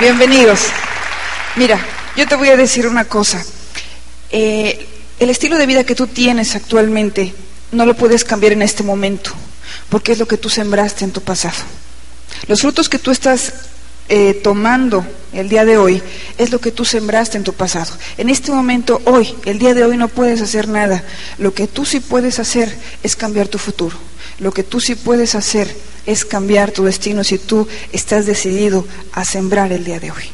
Bienvenidos. Mira, yo te voy a decir una cosa. Eh, el estilo de vida que tú tienes actualmente no lo puedes cambiar en este momento, porque es lo que tú sembraste en tu pasado. Los frutos que tú estás eh, tomando el día de hoy es lo que tú sembraste en tu pasado. En este momento, hoy, el día de hoy no puedes hacer nada. Lo que tú sí puedes hacer es cambiar tu futuro. Lo que tú sí puedes hacer es cambiar tu destino si tú estás decidido a sembrar el día de hoy.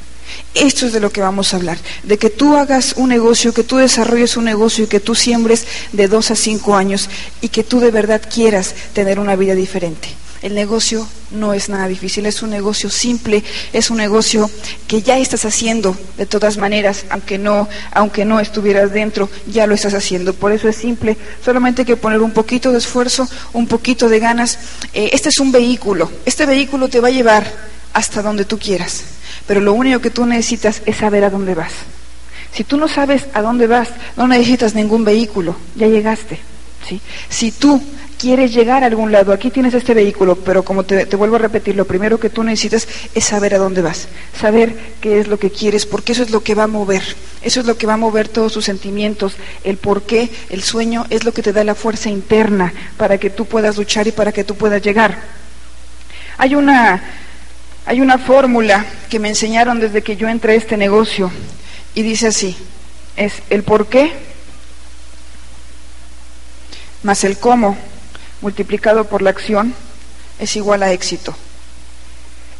Esto es de lo que vamos a hablar, de que tú hagas un negocio, que tú desarrolles un negocio y que tú siembres de dos a cinco años y que tú de verdad quieras tener una vida diferente. El negocio no es nada difícil, es un negocio simple, es un negocio que ya estás haciendo de todas maneras, aunque no, aunque no estuvieras dentro, ya lo estás haciendo. Por eso es simple, solamente hay que poner un poquito de esfuerzo, un poquito de ganas. Eh, este es un vehículo, este vehículo te va a llevar hasta donde tú quieras, pero lo único que tú necesitas es saber a dónde vas. Si tú no sabes a dónde vas, no necesitas ningún vehículo, ya llegaste. ¿sí? Si tú quieres llegar a algún lado, aquí tienes este vehículo, pero como te, vuelvo a repetir, lo primero que tú necesitas es saber a dónde vas, saber qué es lo que quieres, porque eso es lo que va a mover, eso es lo que va a mover todos tus sentimientos, el por qué, el sueño es lo que te da la fuerza interna para que tú puedas luchar y para que tú puedas llegar. Hay una, hay una fórmula que me enseñaron desde que yo entré a este negocio y dice así, es el por qué más el cómo multiplicado por la acción es igual a éxito.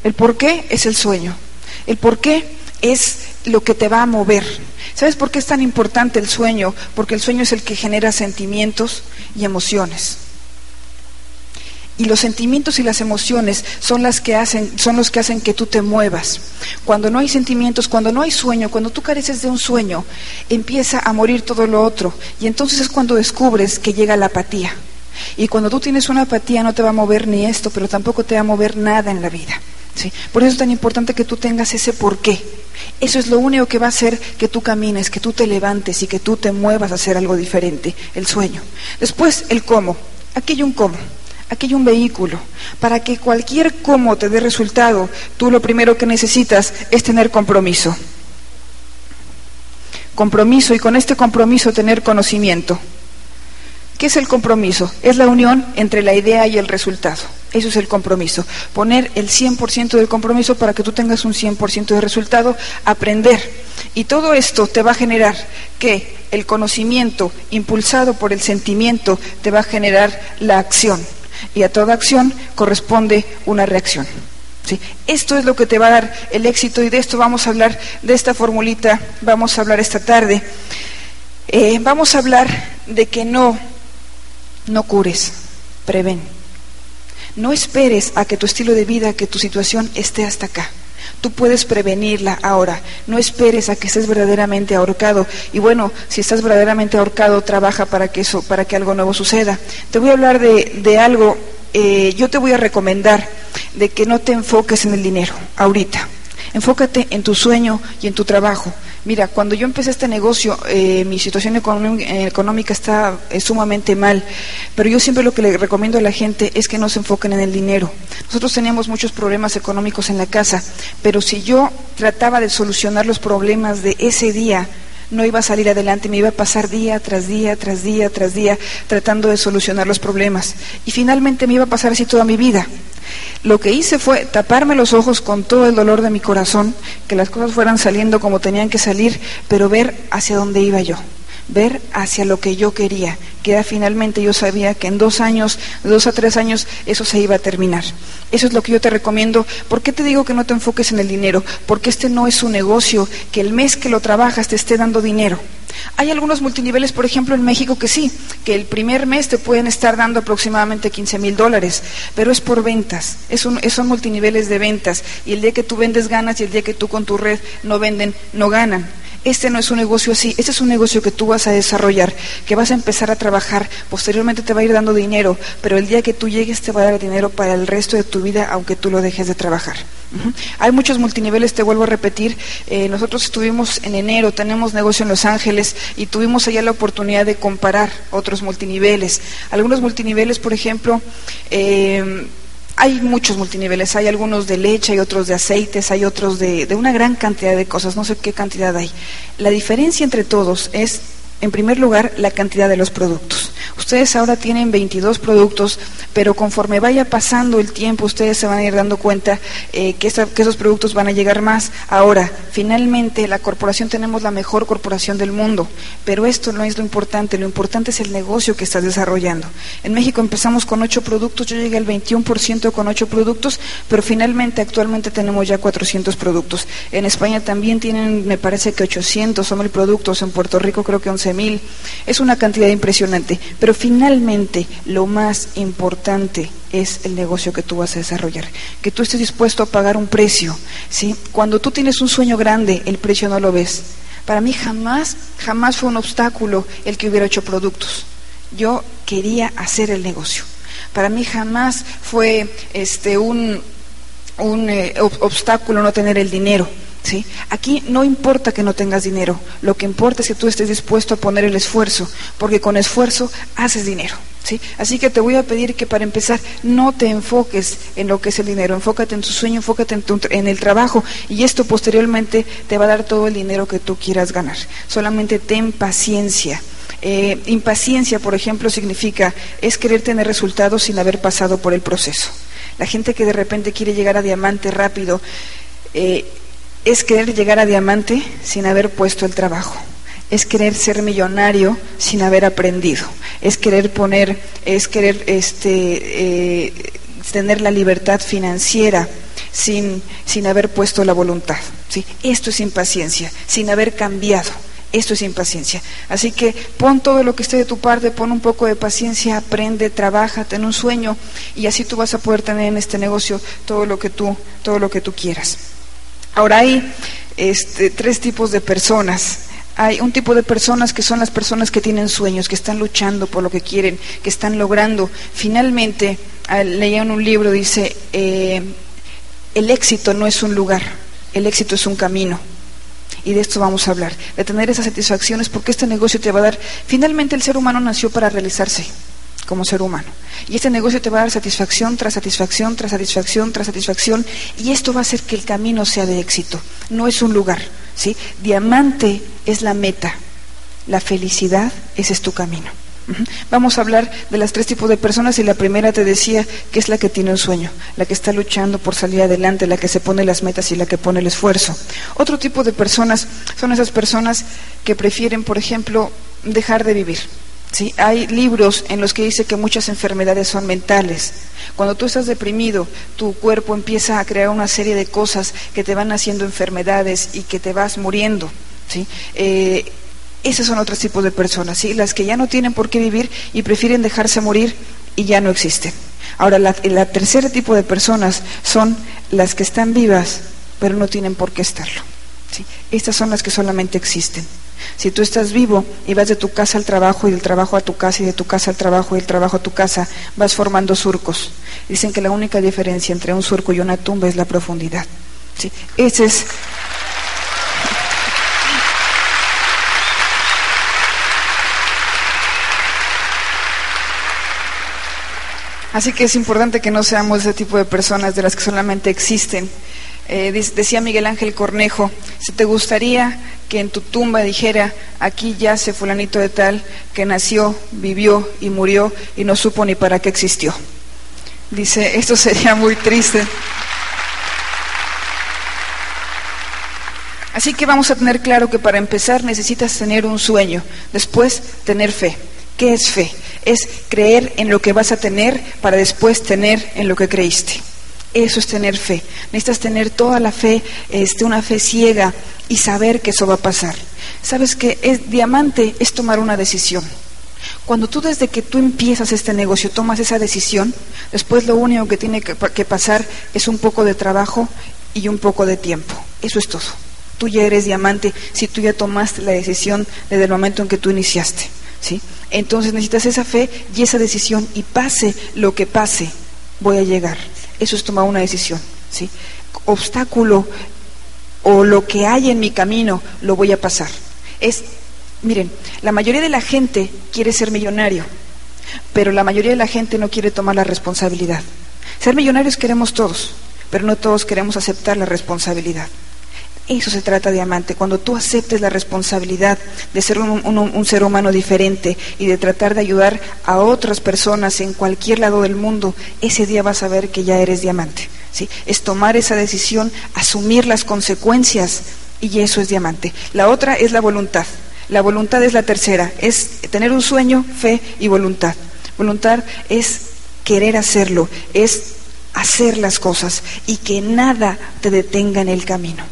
El por qué es el sueño. El por qué es lo que te va a mover. ¿Sabes por qué es tan importante el sueño? Porque el sueño es el que genera sentimientos y emociones. Y los sentimientos y las emociones son las que hacen, son los que hacen que tú te muevas. Cuando no hay sentimientos, cuando no hay sueño, cuando tú careces de un sueño, empieza a morir todo lo otro. Y entonces es cuando descubres que llega la apatía. Y cuando tú tienes una apatía no te va a mover ni esto, pero tampoco te va a mover nada en la vida. ¿sí? Por eso es tan importante que tú tengas ese porqué. Eso es lo único que va a hacer que tú camines, que tú te levantes y que tú te muevas a hacer algo diferente, el sueño. Después, el cómo. Aquí hay un cómo. Aquí hay un vehículo. Para que cualquier cómo te dé resultado, tú lo primero que necesitas es tener compromiso. Compromiso y con este compromiso tener conocimiento. ¿Qué es el compromiso? Es la unión entre la idea y el resultado. Eso es el compromiso. Poner el 100% del compromiso para que tú tengas un 100% de resultado, aprender. Y todo esto te va a generar que el conocimiento impulsado por el sentimiento te va a generar la acción. Y a toda acción corresponde una reacción. ¿Sí? Esto es lo que te va a dar el éxito y de esto vamos a hablar, de esta formulita, vamos a hablar esta tarde. Eh, vamos a hablar de que no no cures, prevén. No esperes a que tu estilo de vida, que tu situación esté hasta acá. Tú puedes prevenirla ahora. No esperes a que estés verdaderamente ahorcado. Y bueno, si estás verdaderamente ahorcado, trabaja para que eso, para que algo nuevo suceda. Te voy a hablar de, de algo. Eh, yo te voy a recomendar de que no te enfoques en el dinero ahorita. Enfócate en tu sueño y en tu trabajo. Mira, cuando yo empecé este negocio, eh, mi situación económica está sumamente mal, pero yo siempre lo que le recomiendo a la gente es que no se enfoquen en el dinero. Nosotros teníamos muchos problemas económicos en la casa, pero si yo trataba de solucionar los problemas de ese día, no iba a salir adelante, me iba a pasar día tras día, tras día, tras día, tratando de solucionar los problemas. Y finalmente me iba a pasar así toda mi vida. Lo que hice fue taparme los ojos con todo el dolor de mi corazón, que las cosas fueran saliendo como tenían que salir, pero ver hacia dónde iba yo, ver hacia lo que yo quería, que finalmente yo sabía que en dos años, dos a tres años, eso se iba a terminar. Eso es lo que yo te recomiendo. ¿Por qué te digo que no te enfoques en el dinero? Porque este no es un negocio que el mes que lo trabajas te esté dando dinero. Hay algunos multiniveles, por ejemplo, en México que sí, que el primer mes te pueden estar dando aproximadamente 15 mil dólares, pero es por ventas, es son multiniveles de ventas, y el día que tú vendes ganas y el día que tú con tu red no venden, no ganan. Este no es un negocio así, este es un negocio que tú vas a desarrollar, que vas a empezar a trabajar, posteriormente te va a ir dando dinero, pero el día que tú llegues te va a dar dinero para el resto de tu vida, aunque tú lo dejes de trabajar. Hay muchos multiniveles, te vuelvo a repetir, eh, nosotros estuvimos en enero, tenemos negocio en Los Ángeles y tuvimos allá la oportunidad de comparar otros multiniveles. Algunos multiniveles, por ejemplo, eh, hay muchos multiniveles, hay algunos de leche, hay otros de aceites, hay otros de, de una gran cantidad de cosas, no sé qué cantidad hay. La diferencia entre todos es en primer lugar, la cantidad de los productos. Ustedes ahora tienen 22 productos, pero conforme vaya pasando el tiempo, ustedes se van a ir dando cuenta eh, que, esos productos van a llegar más. Ahora, finalmente, la corporación tenemos la mejor corporación del mundo, pero esto no es lo importante, lo importante es el negocio que estás desarrollando. En México empezamos con 8 productos, yo llegué al 21% con 8 productos, pero finalmente, actualmente tenemos ya 400 productos. En España también tienen, me parece que 800 son mil productos, en Puerto Rico creo que 11 mil. Es una cantidad impresionante, pero finalmente lo más importante es el negocio que tú vas a desarrollar, que tú estés dispuesto a pagar un precio. ¿sí? Cuando tú tienes un sueño grande, el precio no lo ves. Para mí jamás, jamás fue un obstáculo el que hubiera hecho productos. Yo quería hacer el negocio. Para mí jamás fue este un, un eh, obstáculo no tener el dinero. ¿Sí? Aquí no importa que no tengas dinero, lo que importa es que tú estés dispuesto a poner el esfuerzo, porque con esfuerzo haces dinero. ¿sí? Así que te voy a pedir que para empezar no te enfoques en lo que es el dinero, enfócate en tu sueño, enfócate en, en el trabajo y esto posteriormente te va a dar todo el dinero que tú quieras ganar. Solamente ten paciencia. Eh, impaciencia, por ejemplo, significa es querer tener resultados sin haber pasado por el proceso. La gente que de repente quiere llegar a diamante rápido, eh, es querer llegar a diamante sin haber puesto el trabajo. Es querer ser millonario sin haber aprendido. Es querer poner, es querer este, eh, tener la libertad financiera sin, sin haber puesto la voluntad. ¿sí? Esto es impaciencia, sin haber cambiado. Esto es impaciencia. Así que pon todo lo que esté de tu parte, pon un poco de paciencia, aprende, trabaja, ten un sueño y así tú vas a poder tener en este negocio todo lo que tú, todo lo que tú quieras. Ahora hay este, tres tipos de personas. Hay un tipo de personas que son las personas que tienen sueños, que están luchando por lo que quieren, que están logrando. Finalmente, leía en un libro, dice, eh, el éxito no es un lugar, el éxito es un camino. Y de esto vamos a hablar, de tener esas satisfacciones, porque este negocio te va a dar, finalmente el ser humano nació para realizarse como ser humano. Y este negocio te va a dar satisfacción tras satisfacción, tras satisfacción, tras satisfacción, y esto va a hacer que el camino sea de éxito. No es un lugar, ¿sí? Diamante es la meta, la felicidad, ese es tu camino. Vamos a hablar de las tres tipos de personas y la primera te decía que es la que tiene un sueño, la que está luchando por salir adelante, la que se pone las metas y la que pone el esfuerzo. Otro tipo de personas son esas personas que prefieren, por ejemplo, dejar de vivir. ¿Sí? Hay libros en los que dice que muchas enfermedades son mentales. Cuando tú estás deprimido, tu cuerpo empieza a crear una serie de cosas que te van haciendo enfermedades y que te vas muriendo. ¿sí? Eh, esos son otros tipos de personas, ¿sí? las que ya no tienen por qué vivir y prefieren dejarse morir y ya no existen. Ahora, la, la tercer tipo de personas son las que están vivas, pero no tienen por qué estarlo. ¿sí? Estas son las que solamente existen. Si tú estás vivo y vas de tu casa al trabajo y del trabajo a tu casa y de tu casa al trabajo y del trabajo a tu casa, vas formando surcos. Dicen que la única diferencia entre un surco y una tumba es la profundidad. Ese es. Así que es importante que no seamos ese tipo de personas de las que solamente existen eh, decía Miguel Ángel Cornejo, si te gustaría que en tu tumba dijera, aquí yace fulanito de tal, que nació, vivió y murió y no supo ni para qué existió. Dice, esto sería muy triste. Así que vamos a tener claro que para empezar necesitas tener un sueño, después tener fe. ¿Qué es fe? Es creer en lo que vas a tener para después tener en lo que creíste. Eso es tener fe. Necesitas tener toda la fe, este, una fe ciega y saber que eso va a pasar. Sabes que es diamante es tomar una decisión. Cuando tú desde que tú empiezas este negocio tomas esa decisión, después lo único que tiene que, que pasar es un poco de trabajo y un poco de tiempo. Eso es todo. Tú ya eres diamante si tú ya tomaste la decisión desde el momento en que tú iniciaste. ¿sí? Entonces necesitas esa fe y esa decisión y pase lo que pase, voy a llegar. Eso es tomar una decisión. ¿sí? Obstáculo o lo que hay en mi camino lo voy a pasar. Es, miren, la mayoría de la gente quiere ser millonario, pero la mayoría de la gente no quiere tomar la responsabilidad. Ser millonarios queremos todos, pero no todos queremos aceptar la responsabilidad. Eso se trata diamante, cuando tú aceptes la responsabilidad de ser un, ser humano diferente y de tratar de ayudar a otras personas en cualquier lado del mundo, ese día vas a ver que ya eres diamante. ¿sí? Es tomar esa decisión, asumir las consecuencias y eso es diamante. La otra es la voluntad. La voluntad es la tercera, es tener un sueño, fe y voluntad. Voluntad es querer hacerlo, es hacer las cosas y que nada te detenga en el camino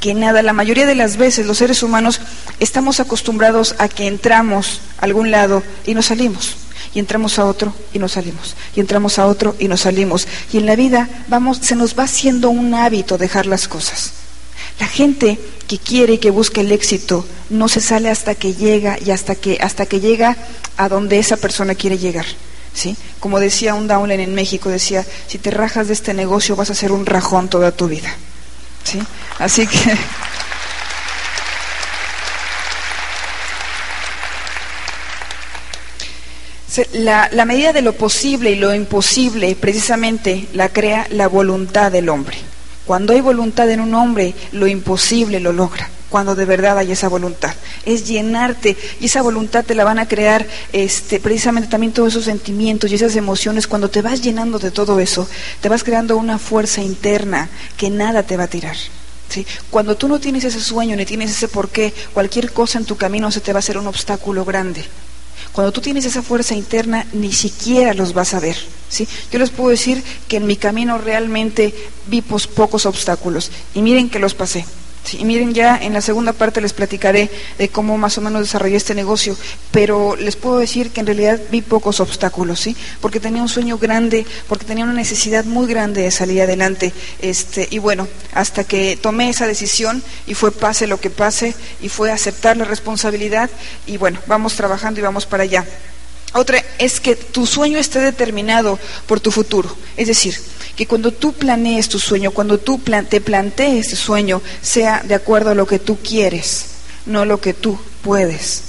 que nada. La mayoría de las veces los seres humanos estamos acostumbrados a que entramos a algún lado y nos salimos. Y entramos a otro y nos salimos. Y entramos a otro y nos salimos. Y en la vida vamos, se nos va haciendo un hábito dejar las cosas. La gente que quiere y que busca el éxito no se sale hasta que llega y hasta que, hasta que llega a donde esa persona quiere llegar. ¿Sí? Como decía un Downland en México, decía, si te rajas de este negocio vas a ser un rajón toda tu vida. ¿Sí? Así que... La, la, medida de lo posible y lo imposible precisamente la crea la voluntad del hombre. Cuando hay voluntad en un hombre, lo imposible lo logra cuando de verdad hay esa voluntad. Es llenarte y esa voluntad te la van a crear este, precisamente también todos esos sentimientos y esas emociones. Cuando te vas llenando de todo eso, te vas creando una fuerza interna que nada te va a tirar. ¿sí? Cuando tú no tienes ese sueño ni tienes ese porqué, cualquier cosa en tu camino se te va a hacer un obstáculo grande. Cuando tú tienes esa fuerza interna, ni siquiera los vas a ver. ¿sí? Yo les puedo decir que en mi camino realmente vi pocos obstáculos y miren que los pasé y miren, ya en la segunda parte les platicaré de cómo más o menos desarrollé este negocio, pero les puedo decir que en realidad vi pocos obstáculos, ¿sí? Porque tenía un sueño grande, porque tenía una necesidad muy grande de salir adelante, este, y bueno, hasta que tomé esa decisión y fue pase lo que pase y fue aceptar la responsabilidad y bueno, vamos trabajando y vamos para allá. Otra es que tu sueño esté determinado por tu futuro, es decir, que cuando tú planees tu sueño, cuando tú te plantees ese sueño, sea de acuerdo a lo que tú quieres, no lo que tú puedes.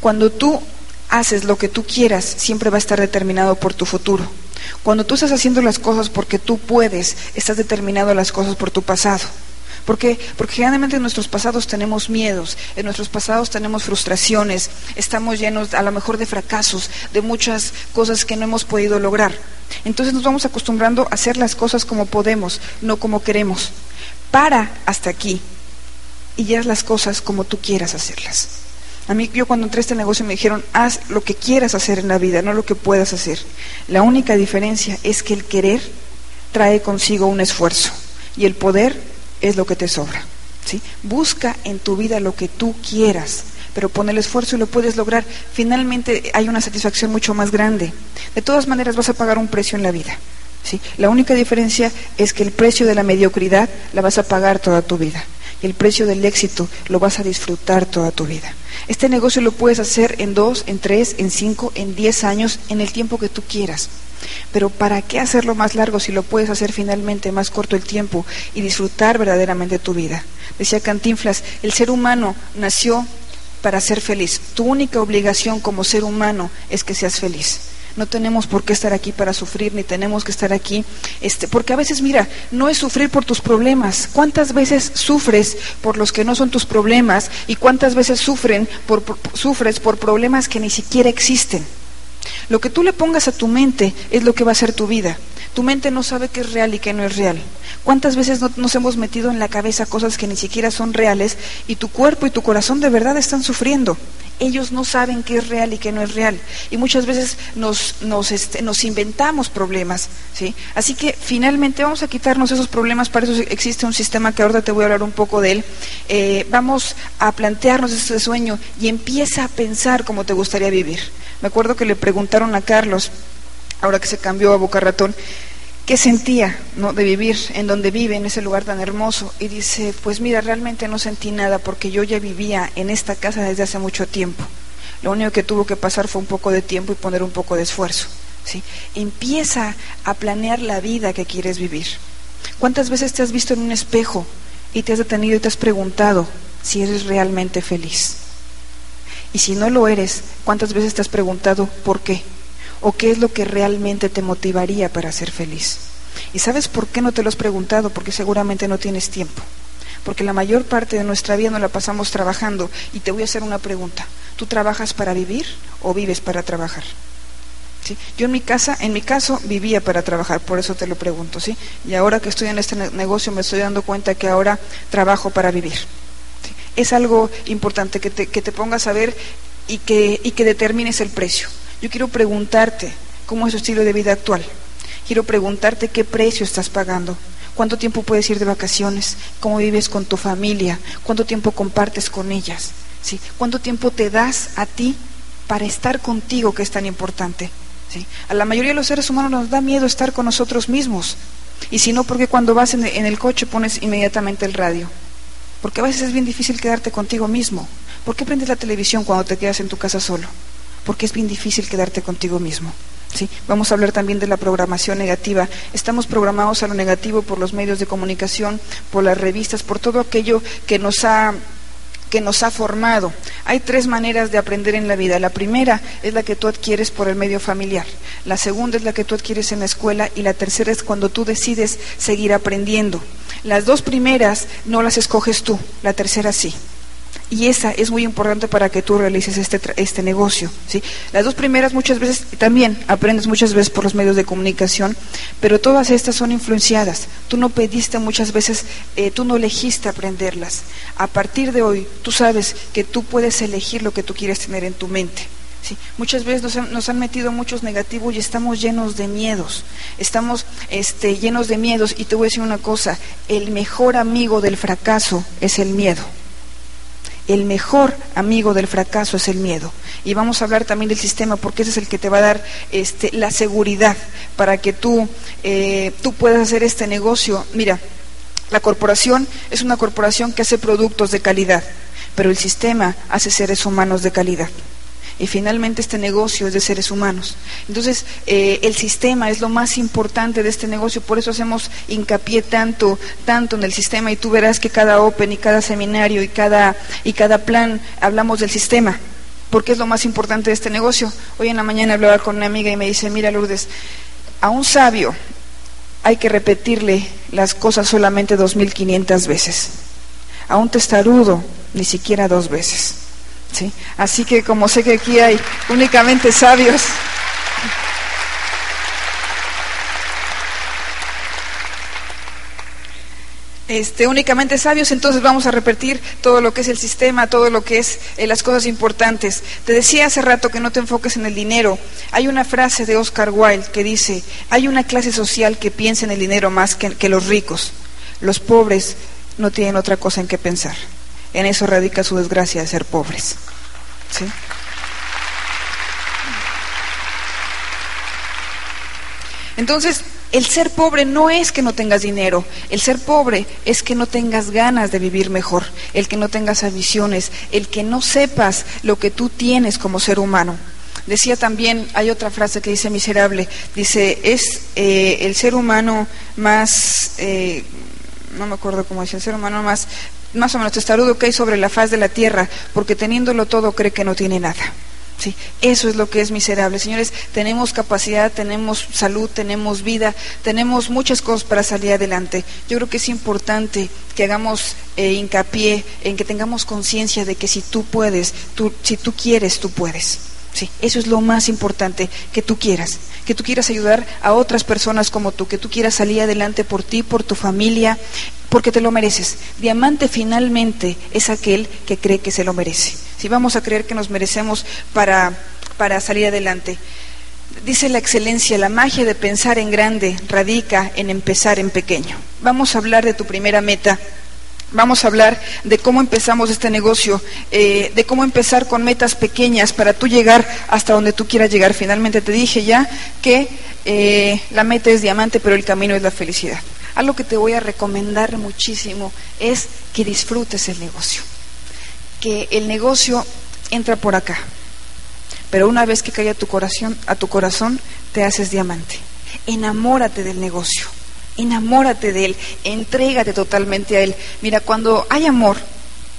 Cuando tú haces lo que tú quieras, siempre va a estar determinado por tu futuro. Cuando tú estás haciendo las cosas porque tú puedes, estás determinado las cosas por tu pasado. ¿Por qué? Porque generalmente en nuestros pasados tenemos miedos, en nuestros pasados tenemos frustraciones, estamos llenos a lo mejor de fracasos, de muchas cosas que no hemos podido lograr. Entonces nos vamos acostumbrando a hacer las cosas como podemos, no como queremos. Para hasta aquí y haz las cosas como tú quieras hacerlas. A mí yo cuando entré a este negocio me dijeron, haz lo que quieras hacer en la vida, no lo que puedas hacer. La única diferencia es que el querer trae consigo un esfuerzo y el poder es lo que te sobra. ¿sí? Busca en tu vida lo que tú quieras, pero pon el esfuerzo y lo puedes lograr. Finalmente hay una satisfacción mucho más grande. De todas maneras vas a pagar un precio en la vida. ¿sí? La única diferencia es que el precio de la mediocridad la vas a pagar toda tu vida. Y el precio del éxito lo vas a disfrutar toda tu vida. Este negocio lo puedes hacer en dos, en tres, en cinco, en diez años, en el tiempo que tú quieras. Pero ¿para qué hacerlo más largo si lo puedes hacer finalmente más corto el tiempo y disfrutar verdaderamente tu vida? Decía Cantinflas, el ser humano nació para ser feliz. Tu única obligación como ser humano es que seas feliz. No tenemos por qué estar aquí para sufrir, ni tenemos que estar aquí, este, porque a veces, mira, no es sufrir por tus problemas. ¿Cuántas veces sufres por los que no son tus problemas y cuántas veces sufren por, sufres por problemas que ni siquiera existen? Lo que tú le pongas a tu mente es lo que va a ser tu vida. Tu mente no sabe qué es real y qué no es real. ¿Cuántas veces no, nos hemos metido en la cabeza cosas que ni siquiera son reales y tu cuerpo y tu corazón de verdad están sufriendo? Ellos no saben qué es real y qué no es real. Y muchas veces nos, nos, este, inventamos problemas. ¿sí? Así que finalmente vamos a quitarnos esos problemas. Para eso existe un sistema que ahora te voy a hablar un poco de él. Eh, vamos a plantearnos ese sueño y empieza a pensar cómo te gustaría vivir. Me acuerdo que le preguntaron a Carlos, ahora que se cambió a Boca Ratón, qué sentía ¿no? de vivir en donde vive, en ese lugar tan hermoso. Y dice, pues mira, realmente no sentí nada porque yo ya vivía en esta casa desde hace mucho tiempo. Lo único que tuvo que pasar fue un poco de tiempo y poner un poco de esfuerzo. ¿sí? Empieza a planear la vida que quieres vivir. ¿Cuántas veces te has visto en un espejo y te has detenido y te has preguntado si eres realmente feliz? Y si no lo eres, ¿cuántas veces te has preguntado por qué? ¿O qué es lo que realmente te motivaría para ser feliz? ¿Y sabes por qué no te lo has preguntado? Porque seguramente no tienes tiempo. Porque la mayor parte de nuestra vida no la pasamos trabajando. Y te voy a hacer una pregunta. ¿Tú trabajas para vivir o vives para trabajar? ¿Sí? Yo en mi casa, en mi caso, vivía para trabajar, por eso te lo pregunto, ¿sí? Y ahora que estoy en este negocio me estoy dando cuenta que ahora trabajo para vivir. Es algo importante que te, que te pongas a ver y que, y que determines el precio. Yo quiero preguntarte cómo es tu estilo de vida actual. Quiero preguntarte qué precio estás pagando. ¿Cuánto tiempo puedes ir de vacaciones? ¿Cómo vives con tu familia? ¿Cuánto tiempo compartes con ellas? ¿Sí? ¿Cuánto tiempo te das a ti para estar contigo, que es tan importante? ¿Sí? A la mayoría de los seres humanos nos da miedo estar con nosotros mismos. Y si no, porque cuando vas en el coche pones inmediatamente el radio. Porque a veces es bien difícil quedarte contigo mismo. ¿Por qué prendes la televisión cuando te quedas en tu casa solo? Porque es bien difícil quedarte contigo mismo. ¿sí? Vamos a hablar también de la programación negativa. Estamos programados a lo negativo por los medios de comunicación, por las revistas, por todo aquello que nos ha que nos ha formado. Hay tres maneras de aprender en la vida. La primera es la que tú adquieres por el medio familiar. La segunda es la que tú adquieres en la escuela y la tercera es cuando tú decides seguir aprendiendo. Las dos primeras no las escoges tú, la tercera sí. Y esa es muy importante para que tú realices este, este negocio. ¿sí? Las dos primeras muchas veces también aprendes muchas veces por los medios de comunicación, pero todas estas son influenciadas. Tú no pediste muchas veces, eh, tú no elegiste aprenderlas. A partir de hoy, tú sabes que tú puedes elegir lo que tú quieres tener en tu mente. ¿sí? Muchas veces nos han, nos han, metido muchos negativos y estamos llenos de miedos. Estamos este, llenos de miedos y te voy a decir una cosa, el mejor amigo del fracaso es el miedo el mejor amigo del fracaso es el miedo. Y vamos a hablar también del sistema porque ese es el que te va a dar este, la seguridad para que tú, eh, tú puedas hacer este negocio. Mira, la corporación es una corporación que hace productos de calidad, pero el sistema hace seres humanos de calidad y finalmente este negocio es de seres humanos. Entonces, eh, el sistema es lo más importante de este negocio, por eso hacemos hincapié tanto, tanto en el sistema y tú verás que cada Open y cada seminario y cada, y cada plan hablamos del sistema, porque es lo más importante de este negocio. Hoy en la mañana hablaba con una amiga y me dice, mira Lourdes, a un sabio hay que repetirle las cosas solamente dos mil quinientas veces, a un testarudo ni siquiera dos veces. Así que como sé que aquí hay únicamente sabios, Este, únicamente sabios, entonces vamos a repetir todo lo que es el sistema, todo lo que es eh, las cosas importantes. Te decía hace rato que no te enfoques en el dinero. Hay una frase de Oscar Wilde que dice, hay una clase social que piensa en el dinero más que, que los ricos. Los pobres no tienen otra cosa en que pensar. En eso radica su desgracia de ser pobres. Entonces, el ser pobre no es que no tengas dinero, el ser pobre es que no tengas ganas de vivir mejor, el que no tengas ambiciones, el que no sepas lo que tú tienes como ser humano. Decía también, hay otra frase que dice miserable, dice, es eh, el ser humano más, eh, no me acuerdo cómo dice, el ser humano más más o menos testarudo que hay sobre la faz de la tierra, porque teniéndolo todo cree que no tiene nada. Sí, eso es lo que es miserable. Señores, tenemos capacidad, tenemos salud, tenemos vida, tenemos muchas cosas para salir adelante. Yo creo que es importante que hagamos eh, hincapié en que tengamos conciencia de que si tú puedes, tú, si tú quieres, tú puedes. Sí, eso es lo más importante, que tú quieras, que tú quieras ayudar a otras personas como tú, que tú quieras salir adelante por ti, por tu familia, porque te lo mereces. Diamante finalmente es aquel que cree que se lo merece. Si vamos a creer que nos merecemos para, para salir adelante. Dice la excelencia, la magia de pensar en grande radica en empezar en pequeño. Vamos a hablar de tu primera meta, Vamos a hablar de cómo empezamos este negocio, eh, de cómo empezar con metas pequeñas para tú llegar hasta donde tú quieras llegar. Finalmente te dije ya que eh, la meta es diamante, pero el camino es la felicidad. Algo que te voy a recomendar muchísimo es que disfrutes el negocio. Que el negocio entra por acá, pero una vez que cae a tu corazón, a tu corazón te haces diamante. Enamórate del negocio enamórate de Él, entrégate totalmente a Él. Mira, cuando hay amor,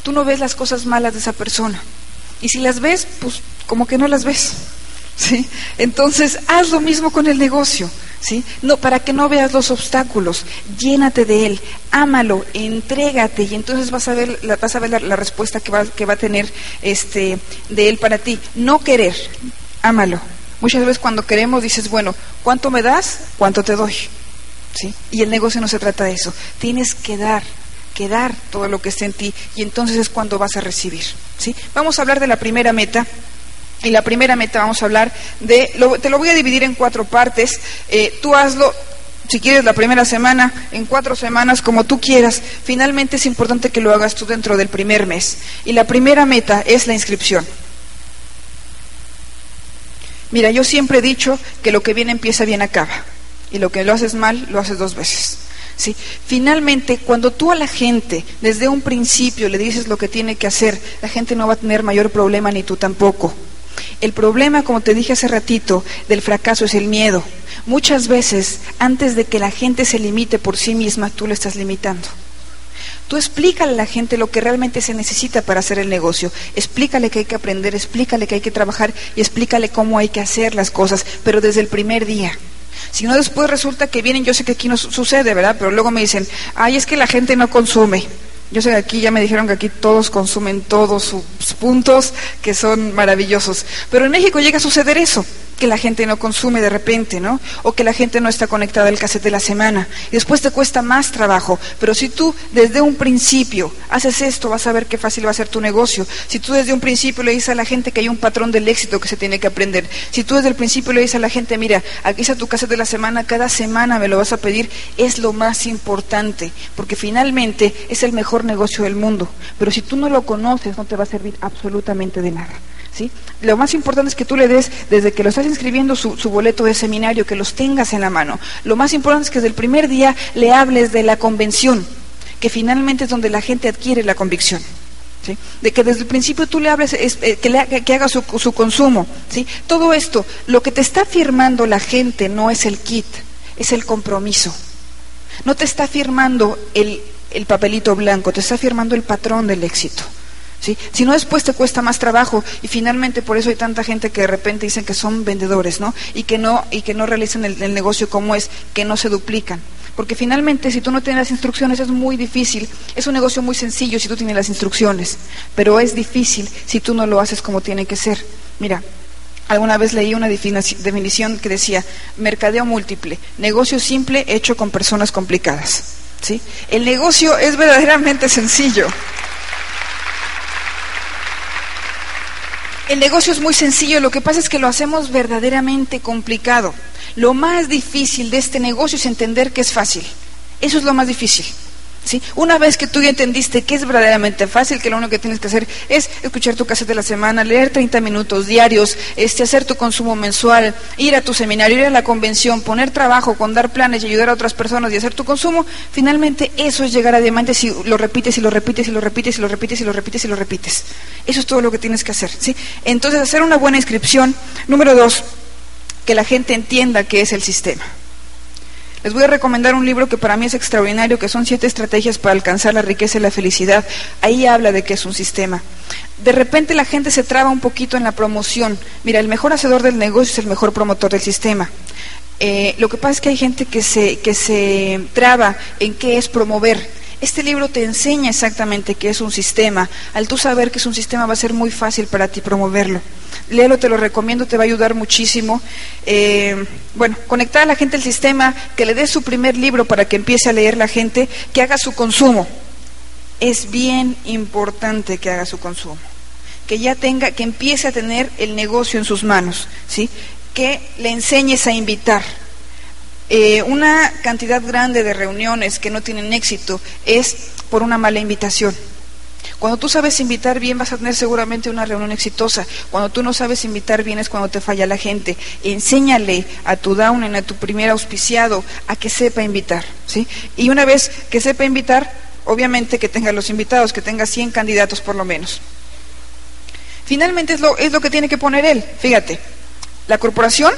tú no ves las cosas malas de esa persona. Y si las ves, pues como que no las ves. ¿sí? Entonces, haz lo mismo con el negocio. ¿Sí? No, para que no veas los obstáculos, llénate de él, ámalo, entrégate y entonces vas a ver, la, vas a ver la, respuesta que va, que va a tener este, de él para ti. No querer, ámalo. Muchas veces cuando queremos dices, bueno, ¿cuánto me das? ¿Cuánto te doy? Y el negocio no se trata de eso. Tienes que dar, que dar todo lo que esté en ti y entonces es cuando vas a recibir. ¿Sí? Vamos a hablar de la primera meta y la primera meta vamos a hablar de, te lo voy a dividir en cuatro partes, eh, tú hazlo si quieres la primera semana, en cuatro semanas, como tú quieras. Finalmente es importante que lo hagas tú dentro del primer mes. Y la primera meta es la inscripción. Mira, yo siempre he dicho que lo que viene empieza bien acaba. Y lo que lo haces mal, lo haces dos veces. ¿Sí? Finalmente, cuando tú a la gente desde un principio le dices lo que tiene que hacer, la gente no va a tener mayor problema ni tú tampoco. El problema, como te dije hace ratito, del fracaso es el miedo. Muchas veces, antes de que la gente se limite por sí misma, tú lo estás limitando. Tú explícale a la gente lo que realmente se necesita para hacer el negocio. Explícale que hay que aprender, explícale que hay que trabajar y explícale cómo hay que hacer las cosas, pero desde el primer día. Si no, después resulta que vienen, yo sé que aquí no sucede, ¿verdad? Pero luego me dicen, ay, es que la gente no consume. Yo sé que aquí ya me dijeron que aquí todos consumen todos sus puntos, que son maravillosos. Pero en México llega a suceder eso que la gente no consume de repente, ¿no? O que la gente no está conectada al cassette de la semana. Y después te cuesta más trabajo. Pero si tú desde un principio haces esto, vas a ver qué fácil va a ser tu negocio. Si tú desde un principio le dices a la gente que hay un patrón del éxito que se tiene que aprender. Si tú desde el principio le dices a la gente, mira, aquí está tu cassette de la semana, cada semana me lo vas a pedir, es lo más importante. Porque finalmente es el mejor negocio del mundo. Pero si tú no lo conoces, no te va a servir absolutamente de nada. Lo más importante es que tú le des, desde que lo estás inscribiendo su, boleto de seminario, que los tengas en la mano. Lo más importante es que desde el primer día le hables de la convención, que finalmente es donde la gente adquiere la convicción. de que desde el principio tú le hables, eh, que, haga su, consumo. ¿sí? Todo esto, lo que te está firmando la gente no es el kit, es el compromiso. No te está firmando el papelito blanco, te está firmando el patrón del éxito. Si no, después te cuesta más trabajo y finalmente por eso hay tanta gente que de repente dicen que son vendedores, ¿no? Y que no, y que no realizan el, negocio como es, que no se duplican. Porque finalmente, si tú no tienes las instrucciones, es muy difícil. Es un negocio muy sencillo si tú tienes las instrucciones, pero es difícil si tú no lo haces como tiene que ser. Mira, alguna vez leí una definición que decía, mercadeo múltiple, negocio simple hecho con personas complicadas. El negocio es verdaderamente sencillo. El negocio es muy sencillo, lo que pasa es que lo hacemos verdaderamente complicado. Lo más difícil de este negocio es entender que es fácil. Eso es lo más difícil. ¿Sí? Una vez que tú ya entendiste que es verdaderamente fácil, que lo único que tienes que hacer es escuchar tu cassette de la semana, leer 30 minutos diarios, este, hacer tu consumo mensual, ir a tu seminario, ir a la convención, poner trabajo, con dar planes y ayudar a otras personas y hacer tu consumo, finalmente eso es llegar a diamante si lo repites y lo repites y lo repites y lo repites y lo repites y lo repites. Eso es todo lo que tienes que hacer. ¿sí? Entonces, hacer una buena inscripción. Número dos, que la gente entienda qué es el sistema. Les voy a recomendar un libro que para mí es extraordinario, que son siete estrategias para alcanzar la riqueza y la felicidad. Ahí habla de qué es un sistema. De repente la gente se traba un poquito en la promoción. Mira, el mejor hacedor del negocio es el mejor promotor del sistema. Eh, lo que pasa es que hay gente que se, que se traba en qué es promover este libro te enseña exactamente qué es un sistema. Al tú saber que es un sistema va a ser muy fácil para ti promoverlo. Léelo, te lo recomiendo, te va a ayudar muchísimo. Eh, bueno, conectar a la gente al sistema, que le dé su primer libro para que empiece a leer la gente, que haga su consumo. Es bien importante que haga su consumo. Que ya tenga, que empiece a tener el negocio en sus manos, ¿sí? Que le enseñes a invitar eh, una cantidad grande de reuniones que no tienen éxito es por una mala invitación. Cuando tú sabes invitar bien vas a tener seguramente una reunión exitosa. Cuando tú no sabes invitar bien es cuando te falla la gente. Enséñale a tu down, a tu primer auspiciado, a que sepa invitar. ¿sí? Y una vez que sepa invitar, obviamente que tenga los invitados, que tenga 100 candidatos por lo menos. Finalmente es lo, es lo que tiene que poner él. Fíjate, la corporación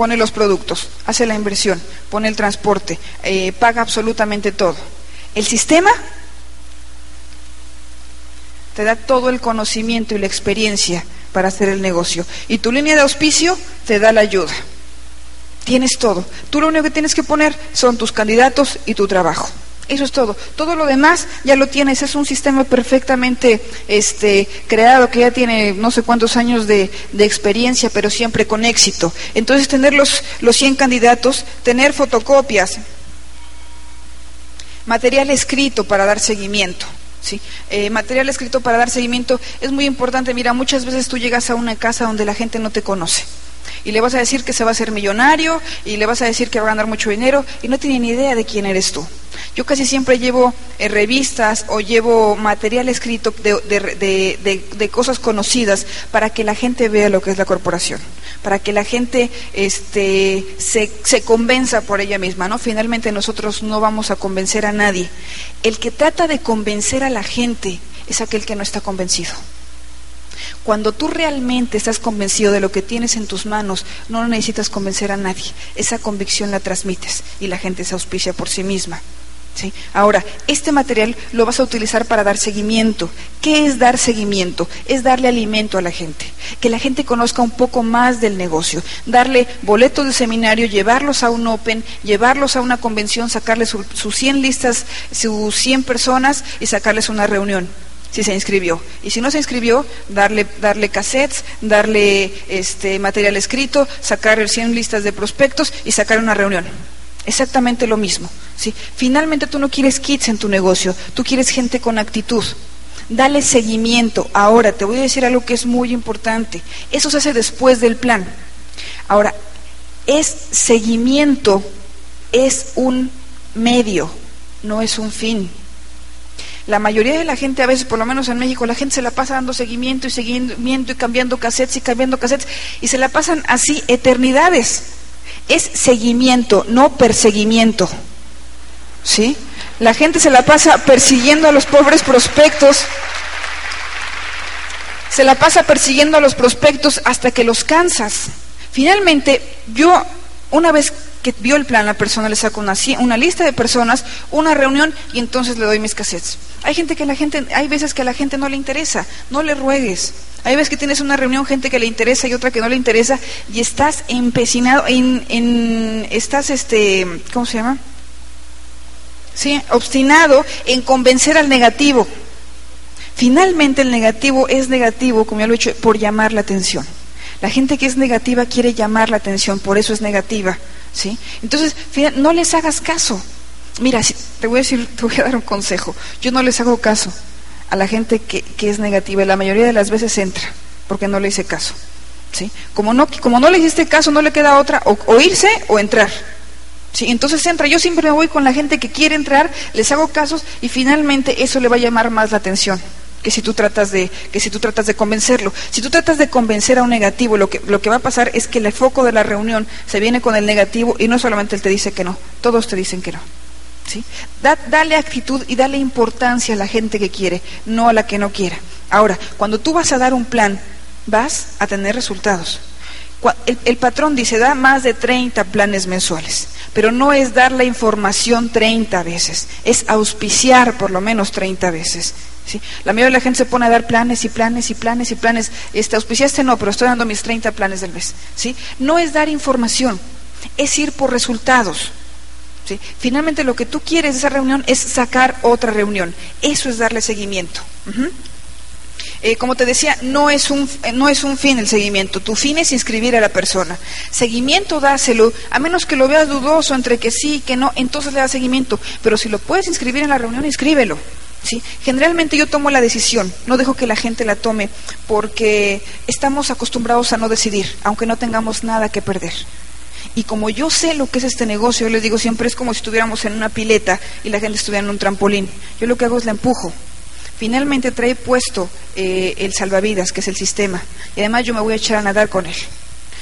pone los productos, hace la inversión, pone el transporte, eh, paga absolutamente todo. El sistema te da todo el conocimiento y la experiencia para hacer el negocio. Y tu línea de auspicio te da la ayuda. Tienes todo. Tú lo único que tienes que poner son tus candidatos y tu trabajo. Eso es todo. Todo lo demás ya lo tienes. Es un sistema perfectamente este, creado que ya tiene no sé cuántos años de, de experiencia, pero siempre con éxito. Entonces, tener los, los 100 candidatos, tener fotocopias, material escrito para dar seguimiento. ¿sí? Eh, material escrito para dar seguimiento es muy importante. Mira, muchas veces tú llegas a una casa donde la gente no te conoce y le vas a decir que se va a hacer millonario y le vas a decir que va a ganar mucho dinero y no tiene ni idea de quién eres tú. Yo casi siempre llevo eh, revistas o llevo material escrito de, cosas conocidas para que la gente vea lo que es la corporación, para que la gente este, se, se convenza por ella misma. ¿no? Finalmente nosotros no vamos a convencer a nadie. El que trata de convencer a la gente es aquel que no está convencido. Cuando tú realmente estás convencido de lo que tienes en tus manos, no necesitas convencer a nadie. Esa convicción la transmites y la gente se auspicia por sí misma. ¿Sí? Ahora, este material lo vas a utilizar para dar seguimiento. ¿Qué es dar seguimiento? Es darle alimento a la gente, que la gente conozca un poco más del negocio, darle boletos de seminario, llevarlos a un Open, llevarlos a una convención, sacarles sus 100 listas, sus 100 personas y sacarles una reunión si se inscribió. Y si no se inscribió, darle, darle cassettes, darle este, material escrito, sacar 100 listas de prospectos y sacar una reunión. Exactamente lo mismo. ¿sí? Finalmente tú no quieres kits en tu negocio, tú quieres gente con actitud. Dale seguimiento. Ahora, te voy a decir algo que es muy importante. Eso se hace después del plan. Ahora, es seguimiento, es un medio, no es un fin. La mayoría de la gente, a veces, por lo menos en México, la gente se la pasa dando seguimiento y seguimiento y cambiando cassettes y cambiando cassettes y se la pasan así eternidades. Es seguimiento, no perseguimiento. ¿Sí? La gente se la pasa persiguiendo a los pobres prospectos. Se la pasa persiguiendo a los prospectos hasta que los cansas. Finalmente, yo, una vez que vio el plan, la persona le saco una, una lista de personas, una reunión y entonces le doy mis cassettes. Hay gente que la gente, hay veces que a la gente no le interesa, no le ruegues. Hay veces que tienes una reunión, gente que le interesa y otra que no le interesa, y estás empecinado, en, en, estás este, ¿cómo se llama? Sí, obstinado en convencer al negativo. Finalmente el negativo es negativo, como ya lo he dicho, por llamar la atención. La gente que es negativa quiere llamar la atención, por eso es negativa. ¿Sí? Entonces, no les hagas caso. Mira, te voy a decir, te voy a dar un consejo. Yo no les hago caso a la gente que, es negativa. La mayoría de las veces entra, porque no le hice caso. ¿sí? Como, no, le hiciste caso, no le queda otra, o, irse o entrar. ¿sí? Entonces entra. Yo siempre me voy con la gente que quiere entrar, les hago casos y finalmente eso le va a llamar más la atención que si tú tratas de que si tú tratas de convencerlo. Si tú tratas de convencer a un negativo, lo que lo que va a pasar es que el foco de la reunión se viene con el negativo y no solamente él te dice que no, todos te dicen que no. ¿sí? dale actitud y dale importancia a la gente que quiere, no a la que no quiera. Ahora, cuando tú vas a dar un plan, vas a tener resultados. El, el, patrón dice, da más de 30 planes mensuales, pero no es dar la información 30 veces, es auspiciar por lo menos 30 veces. La mayoría de la gente se pone a dar planes y planes y planes y planes. Este, auspiciaste no, pero estoy dando mis 30 planes del mes. ¿sí? No es dar información, es ir por resultados. ¿sí? Finalmente lo que tú quieres de esa reunión es sacar otra reunión. Eso es darle seguimiento. Eh, como te decía, no es, un, no es un fin el seguimiento, tu fin es inscribir a la persona. Seguimiento dáselo, a menos que lo veas dudoso entre que sí y que no, entonces le das seguimiento. Pero si lo puedes inscribir en la reunión, inscríbelo. Generalmente yo tomo la decisión, no dejo que la gente la tome porque estamos acostumbrados a no decidir, aunque no tengamos nada que perder. Y como yo sé lo que es este negocio, yo les digo siempre es como si estuviéramos en una pileta y la gente estuviera en un trampolín. Yo lo que hago es la empujo. Finalmente trae puesto eh, el salvavidas, que es el sistema. Y además yo me voy a echar a nadar con él.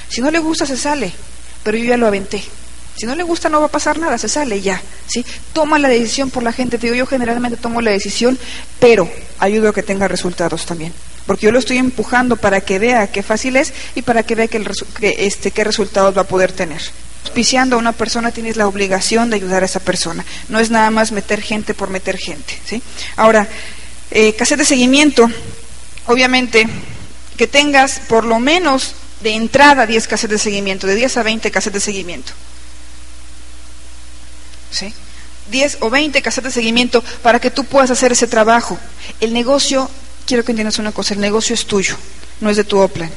Si no le gusta, se sale. Pero yo ya lo aventé. Si no le gusta no va a pasar nada, se sale ya, ¿sí? Toma la decisión por la gente, te digo, yo generalmente tomo la decisión, pero ayudo a que tenga resultados también. Porque yo lo estoy empujando para que vea qué fácil es y para que vea este, qué resultados va a poder tener. Auspiciando a una persona tienes la obligación de ayudar a esa persona. No es nada más meter gente por meter gente, ¿sí? Ahora, eh, cassette de seguimiento, obviamente, que tengas por lo menos De entrada 10 cassettes de seguimiento, de 10 a 20 cassettes de seguimiento. ¿Sí? 10 o 20 cassettes de seguimiento para que tú puedas hacer ese trabajo. El negocio, quiero que entiendas una cosa, el negocio es tuyo, no es de tu Oplan.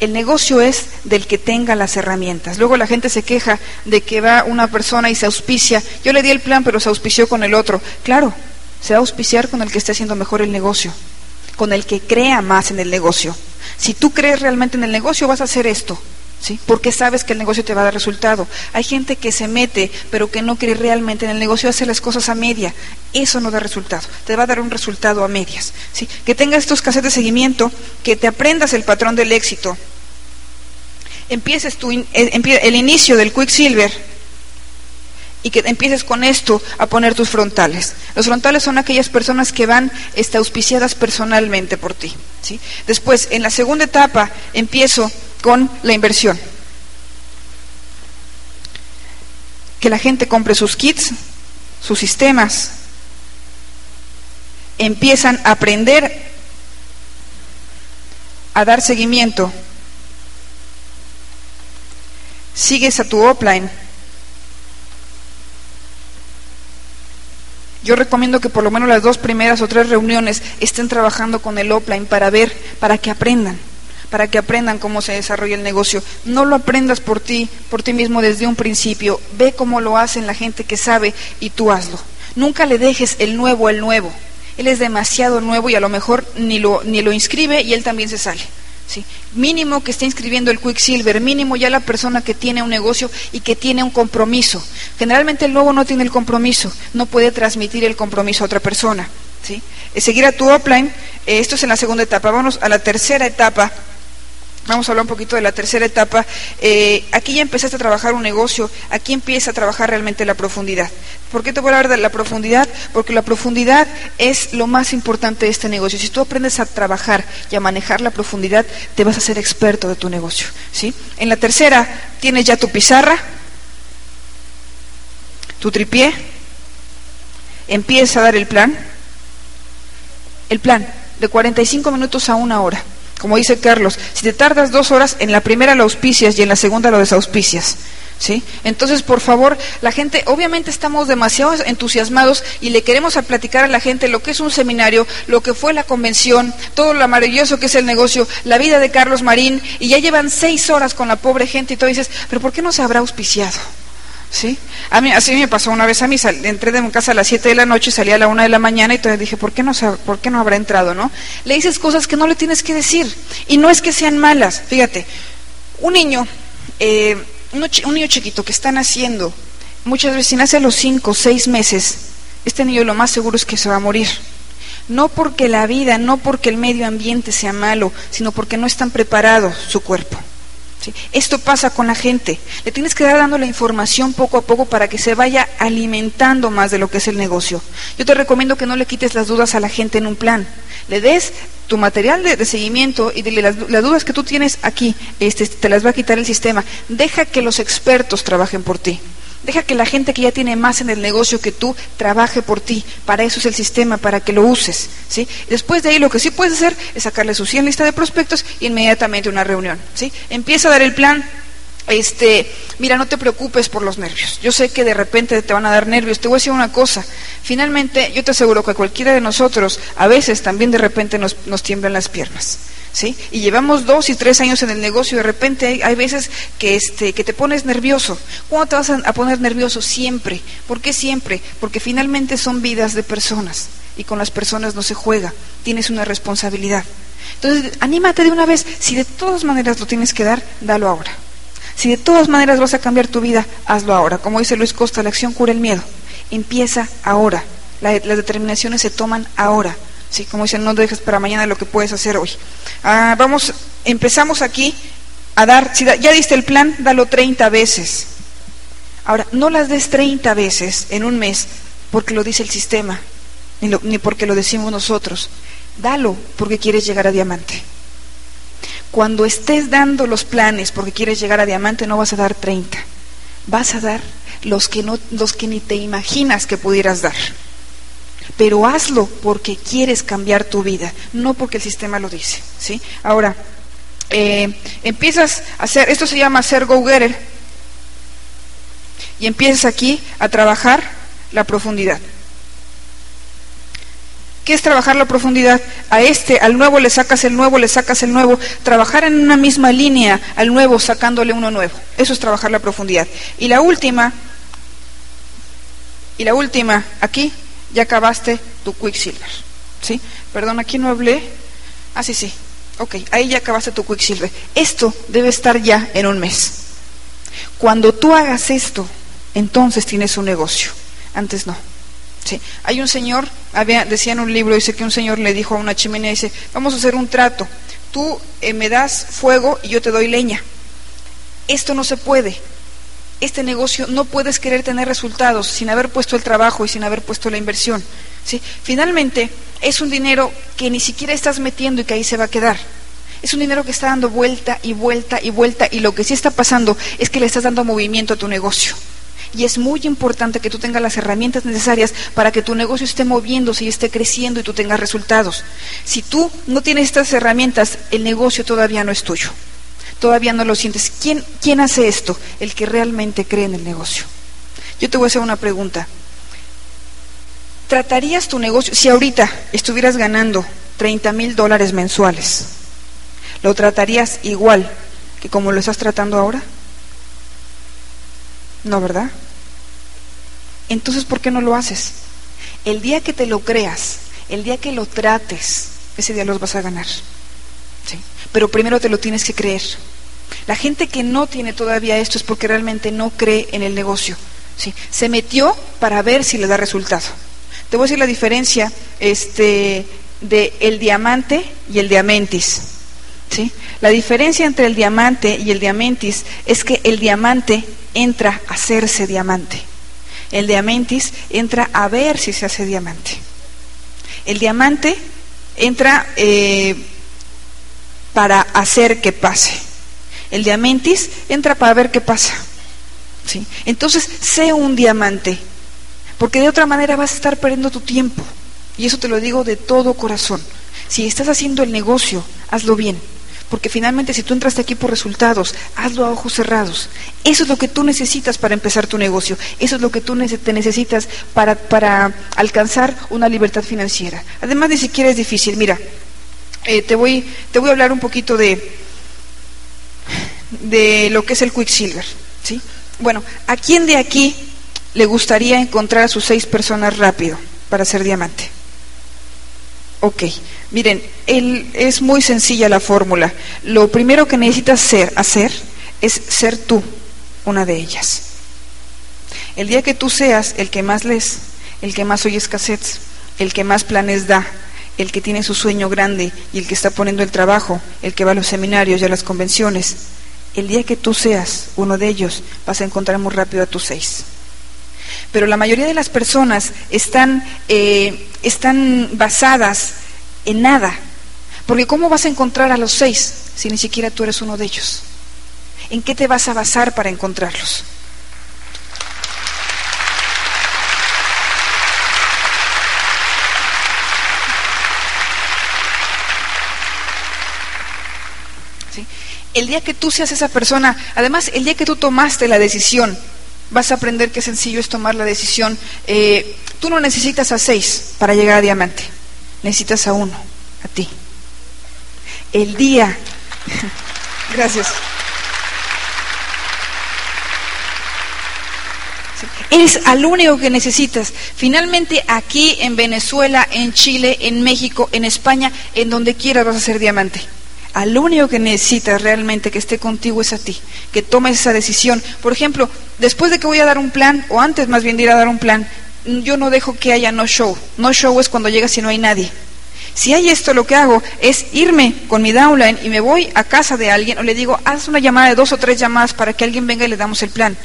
El negocio es del que tenga las herramientas. Luego la gente se queja de que va una persona y se auspicia. Yo le di el plan, pero se auspició con el otro. Claro, se va a auspiciar con el que esté haciendo mejor el negocio, con el que crea más en el negocio. Si tú crees realmente en el negocio, vas a hacer esto. Porque sabes que el negocio te va a dar resultado. Hay gente que se mete, pero que no cree realmente en el negocio, hace las cosas a media. Eso no da resultado. Te va a dar un resultado a medias. Que tengas estos cassettes de seguimiento, que te aprendas el patrón del éxito. Empieces eh, el inicio del Quicksilver y que empieces con esto a poner tus frontales. Los frontales son aquellas personas que van este, auspiciadas personalmente por ti. Después, en la segunda etapa, empiezo con la inversión. Que la gente compre sus kits, sus sistemas, empiezan a aprender a dar seguimiento. Sigues a tu offline. Yo recomiendo que por lo menos las dos primeras o tres reuniones estén trabajando con el offline para ver, para que aprendan para que aprendan cómo se desarrolla el negocio. No lo aprendas por ti, por ti mismo desde un principio. Ve cómo lo hacen la gente que sabe y tú hazlo. Nunca le dejes el nuevo al nuevo. Él es demasiado nuevo y a lo mejor ni lo, ni lo inscribe y él también se sale. ¿sí? Mínimo que esté inscribiendo el Quicksilver, mínimo ya la persona que tiene un negocio y que tiene un compromiso. Generalmente el nuevo no tiene el compromiso, no puede transmitir el compromiso a otra persona. ¿sí? Seguir a tu offline, eh, esto es en la segunda etapa. Vamos a la tercera etapa Vamos a hablar un poquito de la tercera etapa. Eh, aquí ya empezaste a trabajar un negocio, aquí empieza a trabajar realmente la profundidad. ¿Por qué te voy a hablar de la profundidad? Porque la profundidad es lo más importante de este negocio. Si tú aprendes a trabajar y a manejar la profundidad, te vas a ser experto de tu negocio. ¿sí? En la tercera tienes ya tu pizarra, tu tripié, empieza a dar el plan, el plan de 45 minutos a una hora como dice Carlos, si te tardas dos horas, en la primera lo auspicias y en la segunda lo desauspicias. ¿Sí? Entonces, por favor, la gente, obviamente estamos demasiado entusiasmados y le queremos a platicar a la gente lo que es un seminario, lo que fue la convención, todo lo maravilloso que es el negocio, la vida de Carlos Marín, y ya llevan seis horas con la pobre gente y tú dices, pero ¿por qué no se habrá auspiciado? ¿Sí? A mí, así me pasó una vez a mí, entré de mi casa a las 7 de la noche, salí a la 1 de la mañana y entonces dije, ¿por qué, no, ¿por qué no habrá entrado? ¿no? Le dices cosas que no le tienes que decir. Y no es que sean malas, fíjate, un niño, eh, un, niño chiquito que está naciendo, muchas veces nace a los 5 o 6 meses, este niño lo más seguro es que se va a morir. No porque la vida, no porque el medio ambiente sea malo, sino porque no están preparados su cuerpo. Esto pasa con la gente. Le tienes que dar dando la información poco a poco para que se vaya alimentando más de lo que es el negocio. Yo te recomiendo que no le quites las dudas a la gente en un plan. Le des tu material de, seguimiento y dile las, las, dudas que tú tienes aquí, este, te las va a quitar el sistema. Deja que los expertos trabajen por ti. Deja que la gente que ya tiene más en el negocio que tú trabaje por ti. Para eso es el sistema, para que lo uses. ¿sí? Después de ahí lo que sí puedes hacer es sacarle su 100 lista de prospectos e inmediatamente una reunión. ¿sí? Empieza a dar el plan. Este, mira, no te preocupes por los nervios. Yo sé que de repente te van a dar nervios. Te voy a decir una cosa. Finalmente, yo te aseguro que cualquiera de nosotros, a veces también de repente nos, tiemblan las piernas. ¿sí? Y llevamos dos y tres años en el negocio y de repente hay, veces que, este, que te pones nervioso. ¿Cuándo te vas a, poner nervioso? Siempre. ¿Por qué siempre? Porque finalmente son vidas de personas y con las personas no se juega. Tienes una responsabilidad. Entonces, anímate de una vez. Si de todas maneras lo tienes que dar, dalo ahora. Si de todas maneras vas a cambiar tu vida, hazlo ahora. Como dice Luis Costa, la acción cura el miedo. Empieza ahora. las determinaciones se toman ahora. ¿sí? Como dicen, no dejes para mañana lo que puedes hacer hoy. Ah, vamos, empezamos aquí a dar, si ya diste el plan, dalo 30 veces. Ahora, no las des 30 veces en un mes porque lo dice el sistema, ni, ni porque lo decimos nosotros. Dalo porque quieres llegar a diamante. Cuando estés dando los planes porque quieres llegar a diamante, no vas a dar 30. Vas a dar los que, no, los que ni te imaginas que pudieras dar pero hazlo porque quieres cambiar tu vida, no porque el sistema lo dice. ¿sí? Ahora, eh, empiezas a hacer, esto se llama hacer go-getter, y empiezas aquí a trabajar la profundidad. ¿Qué es trabajar la profundidad? A este, al nuevo le sacas el nuevo, le sacas el nuevo. Trabajar en una misma línea al nuevo sacándole uno nuevo. Eso es trabajar la profundidad. Y la última, y la última, aquí ya acabaste tu Quicksilver. ¿Sí? Perdón, aquí no hablé. Ah, sí, sí. Ok, ahí ya acabaste tu Quicksilver. Esto debe estar ya en un mes. Cuando tú hagas esto, entonces tienes un negocio. Antes no. Sí. Hay un señor, había, decía en un libro, dice que un señor le dijo a una chimenea, dice, vamos a hacer un trato, tú eh, me das fuego y yo te doy leña. Esto no se puede. Este negocio no puedes querer tener resultados sin haber puesto el trabajo y sin haber puesto la inversión. ¿sí? Finalmente, es un dinero que ni siquiera estás metiendo y que ahí se va a quedar. Es un dinero que está dando vuelta y vuelta y vuelta y lo que sí está pasando es que le estás dando movimiento a tu negocio y es muy importante que tú tengas las herramientas necesarias para que tu negocio esté moviéndose y esté creciendo y tú tengas resultados. Si tú no tienes estas herramientas, el negocio todavía no es tuyo. Todavía no lo sientes. ¿Quién, quién hace esto? El que realmente cree en el negocio. Yo te voy a hacer una pregunta. ¿Tratarías tu negocio, si ahorita estuvieras ganando 30 mil dólares mensuales, ¿lo tratarías igual que como lo estás tratando ahora? No, ¿verdad? Entonces, ¿por qué no lo haces? El día que te lo creas, el día que lo trates, ese día los vas a ganar. ¿sí? Pero primero te lo tienes que creer. La gente que no tiene todavía esto es porque realmente no cree en el negocio. ¿sí? Se metió para ver si le da resultado. Te voy a decir la diferencia este, de el diamante y el diamantis. ¿sí? La diferencia entre el diamante y el diamantis es que el diamante entra a hacerse diamante. El diamantis entra a ver si se hace diamante. El diamante entra eh, para hacer que pase. El diamantis entra para ver qué pasa. ¿sí? Entonces, sé un diamante, porque de otra manera vas a estar perdiendo tu tiempo. Y eso te lo digo de todo corazón. Si estás haciendo el negocio, hazlo bien. Porque finalmente si tú entraste aquí por resultados, hazlo a ojos cerrados. Eso es lo que tú necesitas para empezar tu negocio. Eso es lo que tú te necesitas para, para alcanzar una libertad financiera. Además, ni siquiera es difícil. Mira, eh, te, voy, te voy a hablar un poquito de, de lo que es el Quicksilver. ¿sí? Bueno, ¿a quién de aquí le gustaría encontrar a sus seis personas rápido para ser diamante? Ok, miren, es muy sencilla la fórmula. Lo primero que necesitas ser, hacer es ser tú una de ellas. El día que tú seas el que más lees, el que más oyes cassettes, el que más planes da, el que tiene su sueño grande y el que está poniendo el trabajo, el que va a los seminarios y a las convenciones, el día que tú seas uno de ellos, vas a encontrar muy rápido a tus seis. Pero la mayoría de las personas están, eh, están basadas en nada. Porque ¿cómo vas a encontrar a los seis si ni siquiera tú eres uno de ellos? ¿En qué te vas a basar para encontrarlos? El día que tú seas esa persona, además el día que tú tomaste la decisión vas a aprender qué sencillo es tomar la decisión. Eh, tú no necesitas a seis para llegar a diamante, necesitas a uno, a ti. El día, gracias. Eres al único que necesitas. Finalmente aquí en Venezuela, en Chile, en México, en España, en donde quieras vas a ser diamante al único que necesitas realmente que esté contigo es a ti, que tomes esa decisión. Por ejemplo, después de que voy a dar un plan, o antes más bien de ir a dar un plan, yo no dejo que haya no show. No show es cuando llegas y no hay nadie. Si hay esto, lo que hago es irme con mi downline y me voy a casa de alguien o le digo, haz una llamada de dos o tres llamadas para que alguien venga y le damos el plan.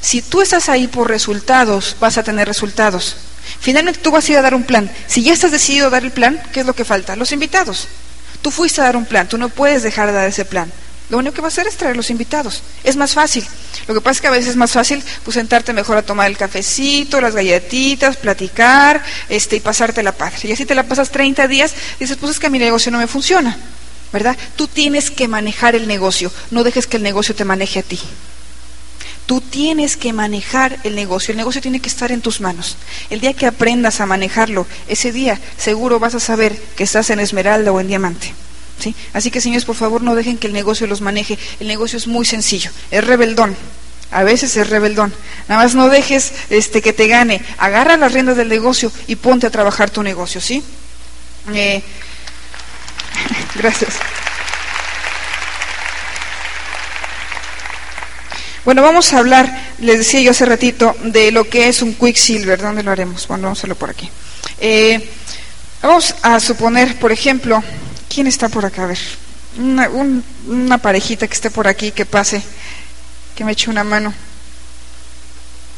Si tú estás ahí por resultados, vas a tener resultados. Finalmente tú vas a ir a dar un plan. Si ya estás decidido a dar el plan, ¿qué es lo que falta? Los invitados. Tú fuiste a dar un plan, tú no puedes dejar de dar ese plan. Lo único que vas a hacer es traer los invitados. Es más fácil. Lo que pasa es que a veces es más fácil pues, sentarte mejor a tomar el cafecito, las galletitas, platicar este, y pasarte la paz. Y así te la pasas 30 días, dices, pues es que mi negocio no me funciona. ¿verdad? Tú tienes que manejar el negocio, no dejes que el negocio te maneje a ti. Tú tienes que manejar el negocio, el negocio tiene que estar en tus manos. El día que aprendas a manejarlo, ese día seguro vas a saber que estás en esmeralda o en diamante. ¿sí? Así que señores, por favor, no dejen que el negocio los maneje. El negocio es muy sencillo, es rebeldón. A veces es rebeldón. Nada más no dejes este, que te gane. Agarra las riendas del negocio y ponte a trabajar tu negocio, ¿sí? Eh, gracias. Bueno, vamos a hablar, les decía yo hace ratito, de lo que es un Quicksilver. ¿Dónde lo haremos? Bueno, vamos a hacerlo por aquí. Eh, vamos a suponer, por ejemplo, ¿quién está por acá? A ver, una, una parejita que esté por aquí, que pase, que me eche una mano.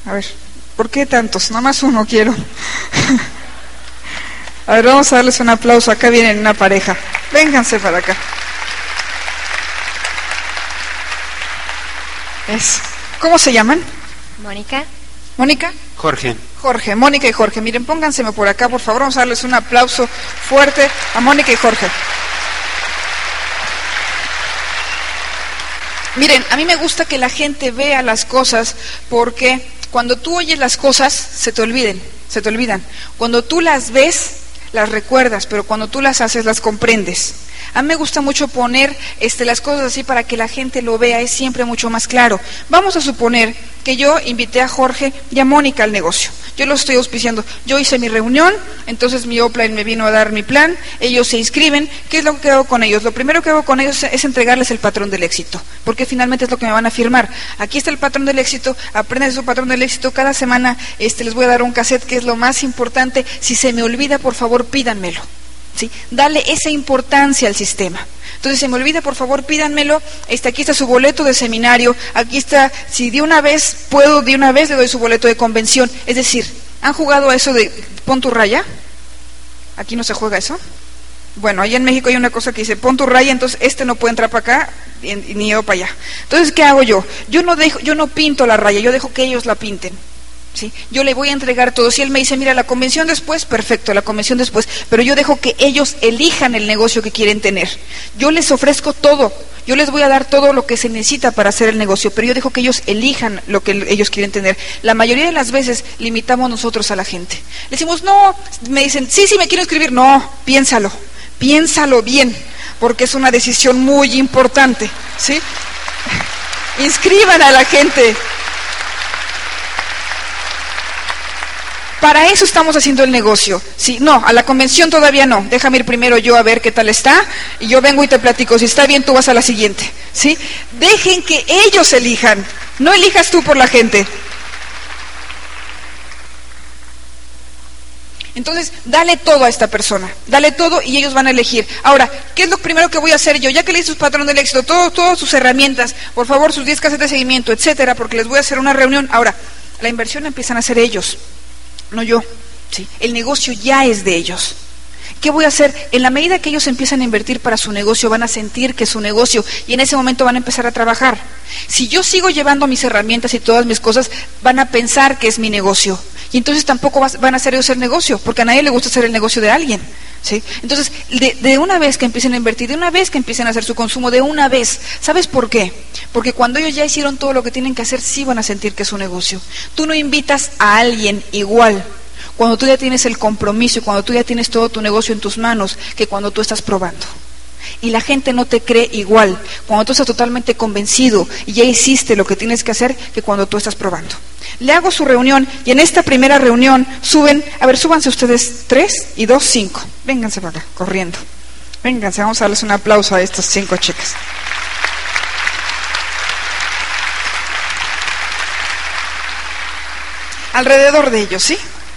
A ver, ¿por qué tantos? Nada más uno quiero. a ver, vamos a darles un aplauso. Acá vienen una pareja. Vénganse para acá. ¿Cómo se llaman? Mónica. ¿Mónica? Jorge. Jorge, Mónica y Jorge. Miren, pónganseme por acá, por favor. Vamos a darles un aplauso fuerte a Mónica y Jorge. Miren, a mí me gusta que la gente vea las cosas porque cuando tú oyes las cosas se te olviden, se te olvidan. Cuando tú las ves, las recuerdas, pero cuando tú las haces, las comprendes. A mí me gusta mucho poner este, las cosas así para que la gente lo vea, es siempre mucho más claro. Vamos a suponer que yo invité a Jorge y a Mónica al negocio. Yo lo estoy auspiciando. Yo hice mi reunión, entonces mi Opline me vino a dar mi plan, ellos se inscriben. ¿Qué es lo que hago con ellos? Lo primero que hago con ellos es entregarles el patrón del éxito, porque finalmente es lo que me van a firmar. Aquí está el patrón del éxito, aprendan su patrón del éxito. Cada semana este, les voy a dar un cassette que es lo más importante. Si se me olvida, por favor, pídanmelo. ¿sí? Dale esa importancia al sistema. Entonces, se me olvida, por favor, pídanmelo. Este, aquí está su boleto de seminario. Aquí está, si de una vez puedo, de una vez le doy su boleto de convención. Es decir, ¿han jugado a eso de pon tu raya? ¿Aquí no se juega eso? Bueno, allá en México hay una cosa que dice pon tu raya, entonces este no puede entrar para acá ni yo para allá. Entonces, ¿qué hago yo? Yo no, dejo, yo no pinto la raya, yo dejo que ellos la pinten. Yo le voy a entregar todo. Si él me dice, mira, la convención después, perfecto, la convención después, pero yo dejo que ellos elijan el negocio que quieren tener. Yo les ofrezco todo, yo les voy a dar todo lo que se necesita para hacer el negocio, pero yo dejo que ellos elijan lo que ellos quieren tener. La mayoría de las veces limitamos nosotros a la gente. Le decimos, no, me dicen, sí, sí, me quiero escribir. No, piénsalo, piénsalo bien, porque es una decisión muy importante, ¿sí? Inscriban a la gente, Para eso estamos haciendo el negocio. Sí, no, a la convención todavía no. Déjame ir primero yo a ver qué tal está y yo vengo y te platico. Si está bien, tú vas a la siguiente. ¿Sí? Dejen que ellos elijan. No elijas tú por la gente. Entonces, dale todo a esta persona, dale todo y ellos van a elegir. Ahora, ¿qué es lo primero que voy a hacer yo? Ya que le hice sus patrones del éxito, todo, todas sus herramientas, por favor, sus 10 casas de seguimiento, etcétera, porque les voy a hacer una reunión. Ahora, la inversión empiezan a hacer ellos no yo. ¿sí? El negocio ya es de ellos. ¿Qué voy a hacer? En la medida que ellos empiezan a invertir para su negocio, van a sentir que es su negocio y en ese momento van a empezar a trabajar. Si yo sigo llevando mis herramientas y todas mis cosas, van a pensar que es mi negocio. Y entonces tampoco van a hacer ellos el negocio, porque a nadie le gusta hacer el negocio de alguien. ¿sí? Entonces, de, una vez que empiecen a invertir, de una vez que empiecen a hacer su consumo, de una vez, ¿sabes por qué? Porque cuando ellos ya hicieron todo lo que tienen que hacer, sí van a sentir que es su negocio. Tú no invitas a alguien igual cuando tú ya tienes el compromiso y cuando tú ya tienes todo tu negocio en tus manos que cuando tú estás probando. Y la gente no te cree igual cuando tú estás totalmente convencido y ya hiciste lo que tienes que hacer que cuando tú estás probando. Le hago su reunión y en esta primera reunión suben, a ver, súbanse ustedes tres y dos, cinco. Vénganse para acá, corriendo. Vénganse, vamos a darles un aplauso a estas cinco chicas. Alrededor de ellos, ¿sí?